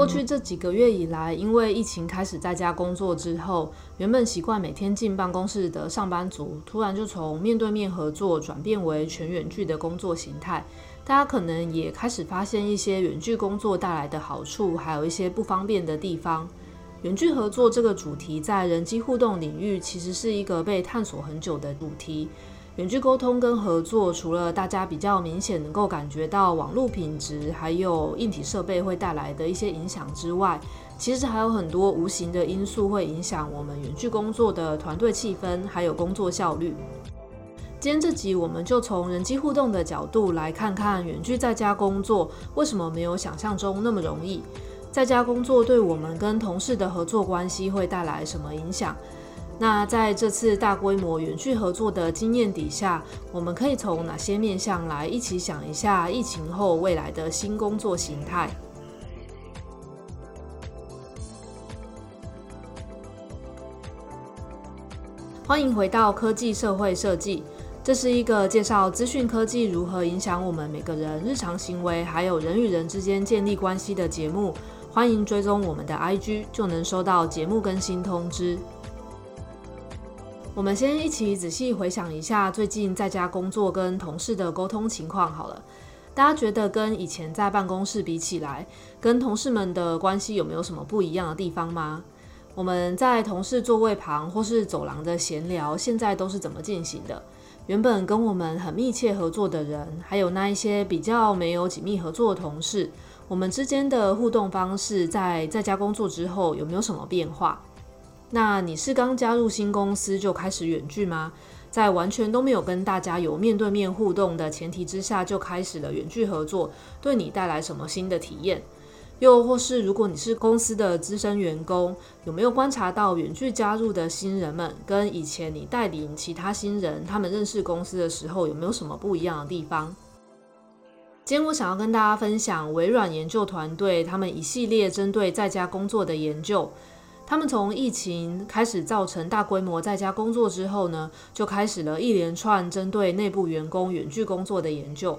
过去这几个月以来，因为疫情开始在家工作之后，原本习惯每天进办公室的上班族，突然就从面对面合作转变为全远距的工作形态。大家可能也开始发现一些远距工作带来的好处，还有一些不方便的地方。远距合作这个主题在人机互动领域其实是一个被探索很久的主题。远距沟通跟合作，除了大家比较明显能够感觉到网络品质，还有硬体设备会带来的一些影响之外，其实还有很多无形的因素会影响我们远距工作的团队气氛，还有工作效率。今天这集我们就从人机互动的角度来看看远距在家工作为什么没有想象中那么容易。在家工作对我们跟同事的合作关系会带来什么影响？那在这次大规模远距合作的经验底下，我们可以从哪些面向来一起想一下疫情后未来的新工作形态？欢迎回到科技社会设计。这是一个介绍资讯科技如何影响我们每个人日常行为，还有人与人之间建立关系的节目。欢迎追踪我们的 IG，就能收到节目更新通知。我们先一起仔细回想一下最近在家工作跟同事的沟通情况好了。大家觉得跟以前在办公室比起来，跟同事们的关系有没有什么不一样的地方吗？我们在同事座位旁或是走廊的闲聊，现在都是怎么进行的？原本跟我们很密切合作的人，还有那一些比较没有紧密合作的同事，我们之间的互动方式在在家工作之后有没有什么变化？那你是刚加入新公司就开始远距吗？在完全都没有跟大家有面对面互动的前提之下就开始了远距合作，对你带来什么新的体验？又或是，如果你是公司的资深员工，有没有观察到远距加入的新人们跟以前你带领其他新人，他们认识公司的时候有没有什么不一样的地方？今天我想要跟大家分享微软研究团队他们一系列针对在家工作的研究。他们从疫情开始造成大规模在家工作之后呢，就开始了一连串针对内部员工远距工作的研究。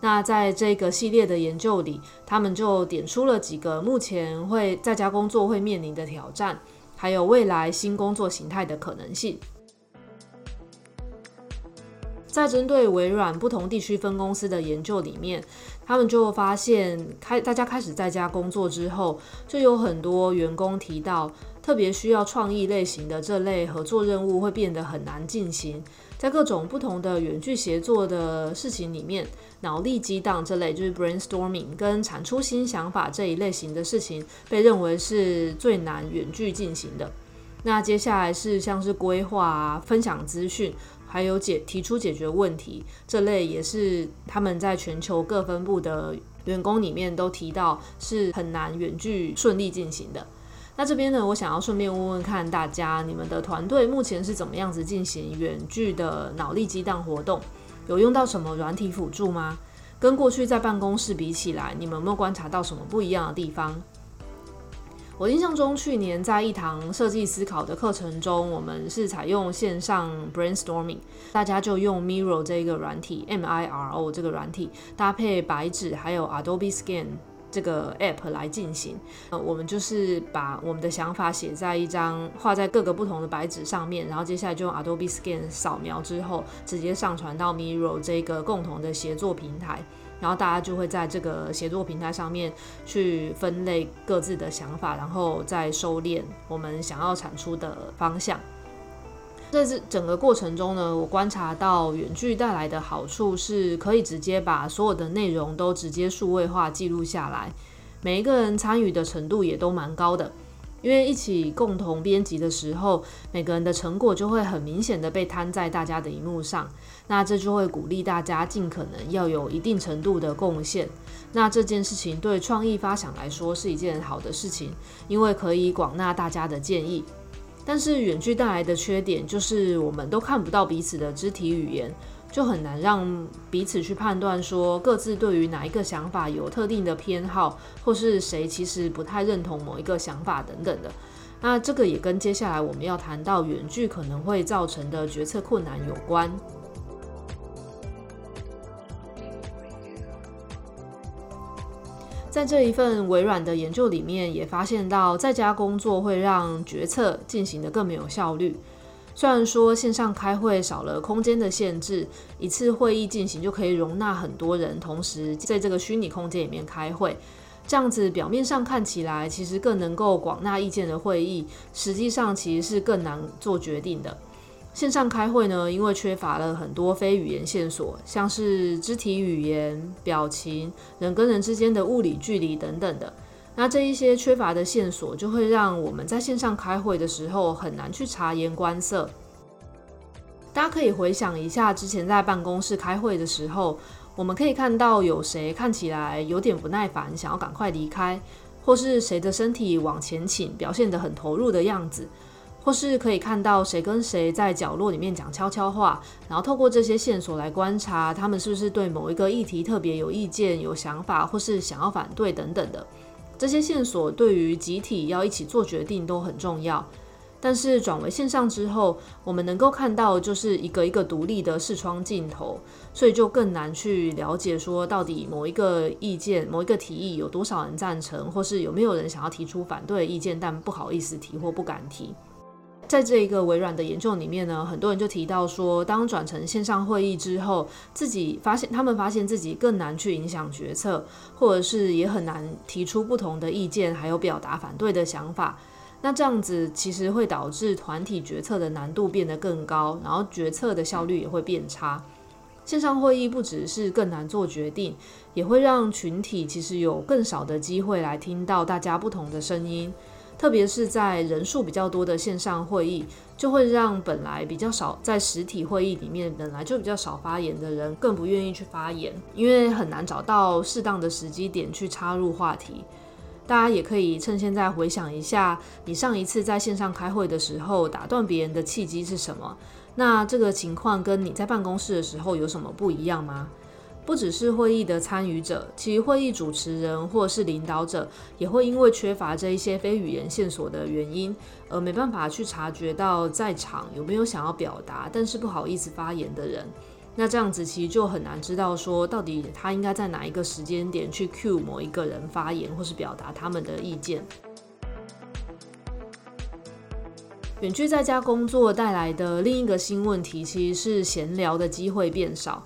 那在这个系列的研究里，他们就点出了几个目前会在家工作会面临的挑战，还有未来新工作形态的可能性。在针对微软不同地区分公司的研究里面，他们就发现开大家开始在家工作之后，就有很多员工提到，特别需要创意类型的这类合作任务会变得很难进行。在各种不同的远距协作的事情里面，脑力激荡这类就是 brainstorming 跟产出新想法这一类型的事情，被认为是最难远距进行的。那接下来是像是规划啊、分享资讯，还有解提出解决问题这类，也是他们在全球各分部的员工里面都提到是很难远距顺利进行的。那这边呢，我想要顺便问问看大家，你们的团队目前是怎么样子进行远距的脑力激荡活动？有用到什么软体辅助吗？跟过去在办公室比起来，你们有没有观察到什么不一样的地方？我印象中，去年在一堂设计思考的课程中，我们是采用线上 brainstorming，大家就用 Miro 这个软体，M-I-R-O 这个软体搭配白纸还有 Adobe Scan。这个 app 来进行，呃，我们就是把我们的想法写在一张画在各个不同的白纸上面，然后接下来就用 Adobe Scan 扫描之后，直接上传到 Miro 这个共同的协作平台，然后大家就会在这个协作平台上面去分类各自的想法，然后再收敛我们想要产出的方向。在这整个过程中呢，我观察到远距带来的好处是可以直接把所有的内容都直接数位化记录下来，每一个人参与的程度也都蛮高的，因为一起共同编辑的时候，每个人的成果就会很明显的被摊在大家的荧幕上，那这就会鼓励大家尽可能要有一定程度的贡献，那这件事情对创意发想来说是一件好的事情，因为可以广纳大家的建议。但是远距带来的缺点就是，我们都看不到彼此的肢体语言，就很难让彼此去判断说各自对于哪一个想法有特定的偏好，或是谁其实不太认同某一个想法等等的。那这个也跟接下来我们要谈到远距可能会造成的决策困难有关。在这一份微软的研究里面，也发现到在家工作会让决策进行得更没有效率。虽然说线上开会少了空间的限制，一次会议进行就可以容纳很多人同时在这个虚拟空间里面开会，这样子表面上看起来其实更能够广纳意见的会议，实际上其实是更难做决定的。线上开会呢，因为缺乏了很多非语言线索，像是肢体语言、表情、人跟人之间的物理距离等等的。那这一些缺乏的线索，就会让我们在线上开会的时候很难去察言观色。大家可以回想一下，之前在办公室开会的时候，我们可以看到有谁看起来有点不耐烦，想要赶快离开，或是谁的身体往前倾，表现得很投入的样子，或是可以看到谁跟谁在角落里面讲悄悄话，然后透过这些线索来观察他们是不是对某一个议题特别有意见、有想法，或是想要反对等等的。这些线索对于集体要一起做决定都很重要，但是转为线上之后，我们能够看到就是一个一个独立的视窗镜头，所以就更难去了解说到底某一个意见、某一个提议有多少人赞成，或是有没有人想要提出反对意见，但不好意思提或不敢提。在这一个微软的研究里面呢，很多人就提到说，当转成线上会议之后，自己发现他们发现自己更难去影响决策，或者是也很难提出不同的意见，还有表达反对的想法。那这样子其实会导致团体决策的难度变得更高，然后决策的效率也会变差。线上会议不只是更难做决定，也会让群体其实有更少的机会来听到大家不同的声音。特别是在人数比较多的线上会议，就会让本来比较少在实体会议里面本来就比较少发言的人更不愿意去发言，因为很难找到适当的时机点去插入话题。大家也可以趁现在回想一下，你上一次在线上开会的时候打断别人的契机是什么？那这个情况跟你在办公室的时候有什么不一样吗？不只是会议的参与者，其实会议主持人或是领导者也会因为缺乏这一些非语言线索的原因，而没办法去察觉到在场有没有想要表达，但是不好意思发言的人。那这样子其实就很难知道说，到底他应该在哪一个时间点去 cue 某一个人发言，或是表达他们的意见。远距在家工作带来的另一个新问题，其实是闲聊的机会变少。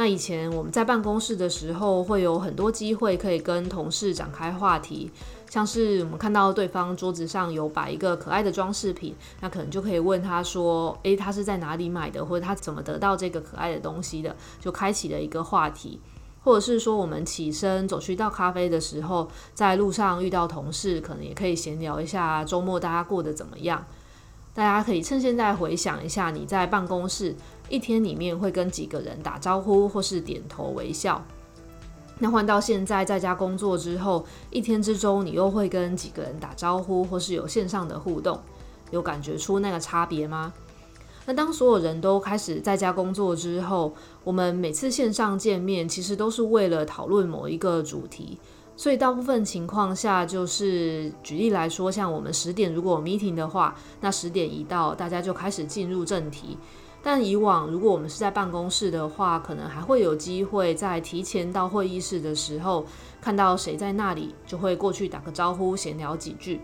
那以前我们在办公室的时候，会有很多机会可以跟同事展开话题，像是我们看到对方桌子上有摆一个可爱的装饰品，那可能就可以问他说：“诶，他是在哪里买的，或者他怎么得到这个可爱的东西的？”就开启了一个话题，或者是说我们起身走去倒咖啡的时候，在路上遇到同事，可能也可以闲聊一下周末大家过得怎么样。大家可以趁现在回想一下，你在办公室一天里面会跟几个人打招呼，或是点头微笑。那换到现在在家工作之后，一天之中你又会跟几个人打招呼，或是有线上的互动，有感觉出那个差别吗？那当所有人都开始在家工作之后，我们每次线上见面，其实都是为了讨论某一个主题。所以大部分情况下，就是举例来说，像我们十点如果有 meeting 的话，那十点一到，大家就开始进入正题。但以往如果我们是在办公室的话，可能还会有机会在提前到会议室的时候，看到谁在那里，就会过去打个招呼，闲聊几句。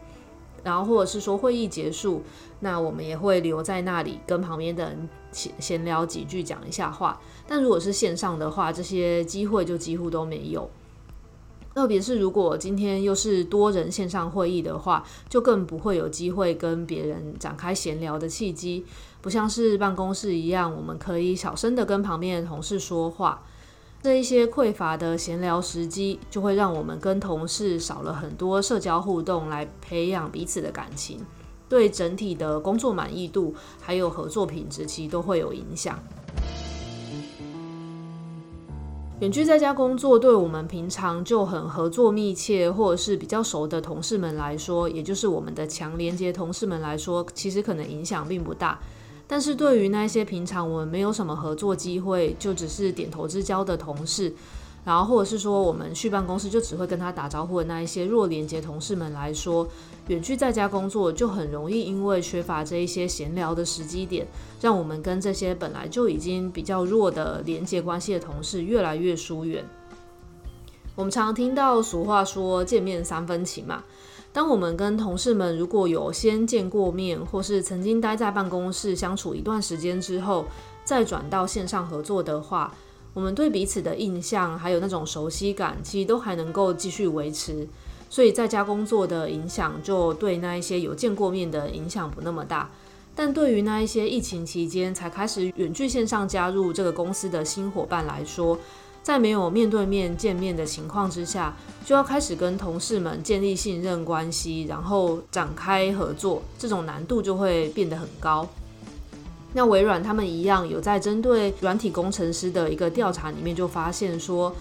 然后或者是说会议结束，那我们也会留在那里，跟旁边的人闲闲聊几句，讲一下话。但如果是线上的话，这些机会就几乎都没有。特别是如果今天又是多人线上会议的话，就更不会有机会跟别人展开闲聊的契机。不像是办公室一样，我们可以小声的跟旁边的同事说话。这一些匮乏的闲聊时机，就会让我们跟同事少了很多社交互动，来培养彼此的感情，对整体的工作满意度还有合作品质，其实都会有影响。远距在家工作，对我们平常就很合作密切，或者是比较熟的同事们来说，也就是我们的强连接同事们来说，其实可能影响并不大。但是对于那些平常我们没有什么合作机会，就只是点头之交的同事，然后或者是说我们去办公室就只会跟他打招呼的那一些弱连接同事们来说，远距在家工作就很容易因为缺乏这一些闲聊的时机点，让我们跟这些本来就已经比较弱的连接关系的同事越来越疏远。我们常常听到俗话说“见面三分情”嘛。当我们跟同事们如果有先见过面，或是曾经待在办公室相处一段时间之后，再转到线上合作的话，我们对彼此的印象还有那种熟悉感，其实都还能够继续维持。所以在家工作的影响，就对那一些有见过面的影响不那么大。但对于那一些疫情期间才开始远距线上加入这个公司的新伙伴来说，在没有面对面见面的情况之下，就要开始跟同事们建立信任关系，然后展开合作，这种难度就会变得很高。那微软他们一样有在针对软体工程师的一个调查里面就发现说，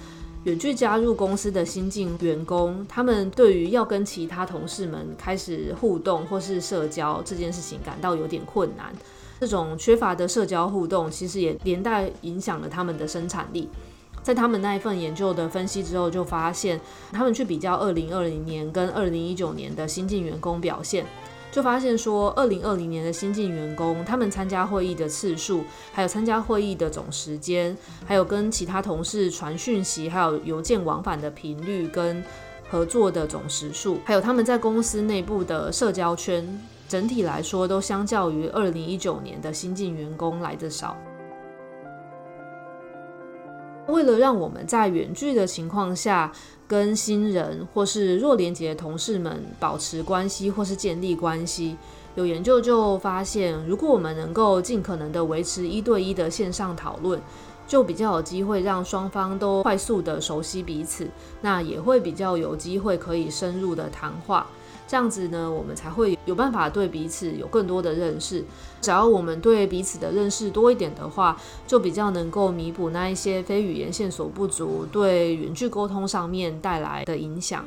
远距加入公司的新进员工，他们对于要跟其他同事们开始互动或是社交这件事情感到有点困难。这种缺乏的社交互动，其实也连带影响了他们的生产力。在他们那一份研究的分析之后，就发现他们去比较二零二零年跟二零一九年的新进员工表现，就发现说，二零二零年的新进员工，他们参加会议的次数，还有参加会议的总时间，还有跟其他同事传讯息，还有邮件往返的频率跟合作的总时数，还有他们在公司内部的社交圈，整体来说都相较于二零一九年的新进员工来得少。为了让我们在远距的情况下跟新人或是弱连接的同事们保持关系或是建立关系，有研究就发现，如果我们能够尽可能的维持一对一的线上讨论，就比较有机会让双方都快速的熟悉彼此，那也会比较有机会可以深入的谈话。这样子呢，我们才会有办法对彼此有更多的认识。只要我们对彼此的认识多一点的话，就比较能够弥补那一些非语言线索不足对远距沟通上面带来的影响。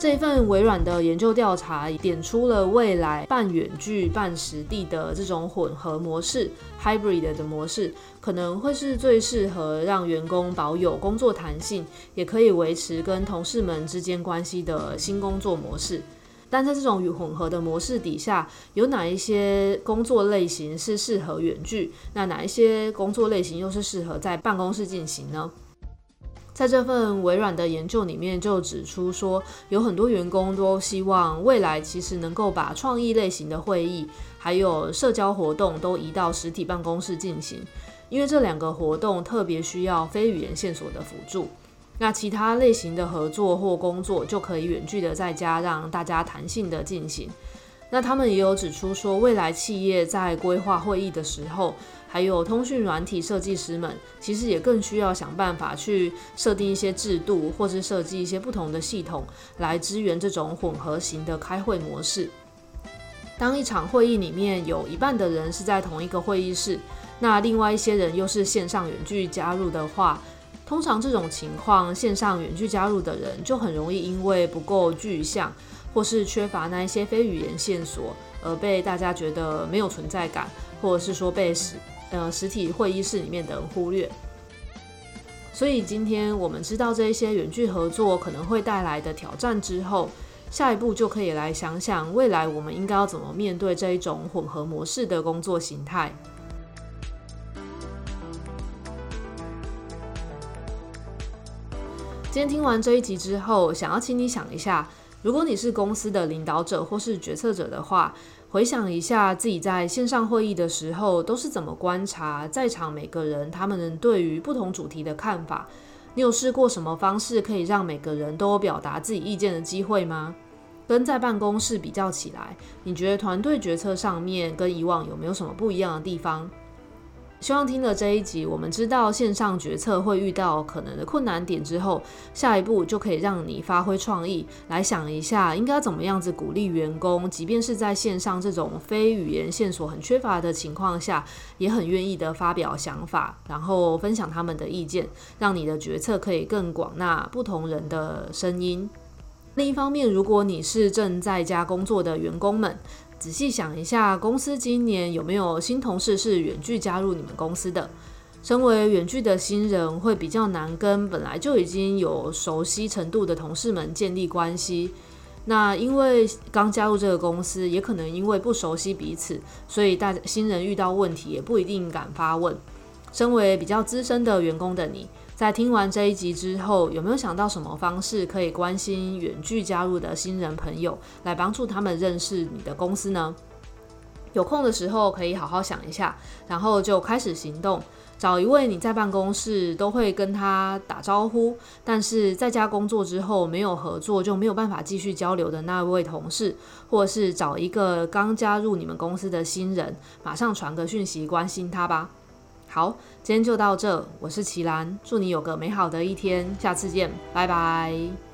这一份微软的研究调查点出了未来半远距半实地的这种混合模式 （hybrid） 的模式，可能会是最适合让员工保有工作弹性，也可以维持跟同事们之间关系的新工作模式。但在这种与混合的模式底下，有哪一些工作类型是适合远距？那哪一些工作类型又是适合在办公室进行呢？在这份微软的研究里面，就指出说，有很多员工都希望未来其实能够把创意类型的会议，还有社交活动都移到实体办公室进行，因为这两个活动特别需要非语言线索的辅助。那其他类型的合作或工作就可以远距的在家让大家弹性的进行。那他们也有指出说，未来企业在规划会议的时候，还有通讯软体设计师们，其实也更需要想办法去设定一些制度，或是设计一些不同的系统，来支援这种混合型的开会模式。当一场会议里面有一半的人是在同一个会议室，那另外一些人又是线上远距加入的话，通常这种情况，线上远距加入的人就很容易因为不够具象，或是缺乏那一些非语言线索，而被大家觉得没有存在感，或者是说被。呃，实体会议室里面的忽略，所以今天我们知道这一些远距合作可能会带来的挑战之后，下一步就可以来想想未来我们应该要怎么面对这一种混合模式的工作形态。今天听完这一集之后，想要请你想一下，如果你是公司的领导者或是决策者的话。回想一下自己在线上会议的时候都是怎么观察在场每个人他们对于不同主题的看法？你有试过什么方式可以让每个人都有表达自己意见的机会吗？跟在办公室比较起来，你觉得团队决策上面跟以往有没有什么不一样的地方？希望听了这一集，我们知道线上决策会遇到可能的困难点之后，下一步就可以让你发挥创意，来想一下应该怎么样子鼓励员工，即便是在线上这种非语言线索很缺乏的情况下，也很愿意的发表想法，然后分享他们的意见，让你的决策可以更广纳不同人的声音。另一方面，如果你是正在家工作的员工们，仔细想一下，公司今年有没有新同事是远距加入你们公司的？身为远距的新人，会比较难跟本来就已经有熟悉程度的同事们建立关系。那因为刚加入这个公司，也可能因为不熟悉彼此，所以大新人遇到问题也不一定敢发问。身为比较资深的员工的你，在听完这一集之后，有没有想到什么方式可以关心远距加入的新人朋友，来帮助他们认识你的公司呢？有空的时候可以好好想一下，然后就开始行动。找一位你在办公室都会跟他打招呼，但是在家工作之后没有合作就没有办法继续交流的那位同事，或是找一个刚加入你们公司的新人，马上传个讯息关心他吧。好，今天就到这，我是奇兰，祝你有个美好的一天，下次见，拜拜。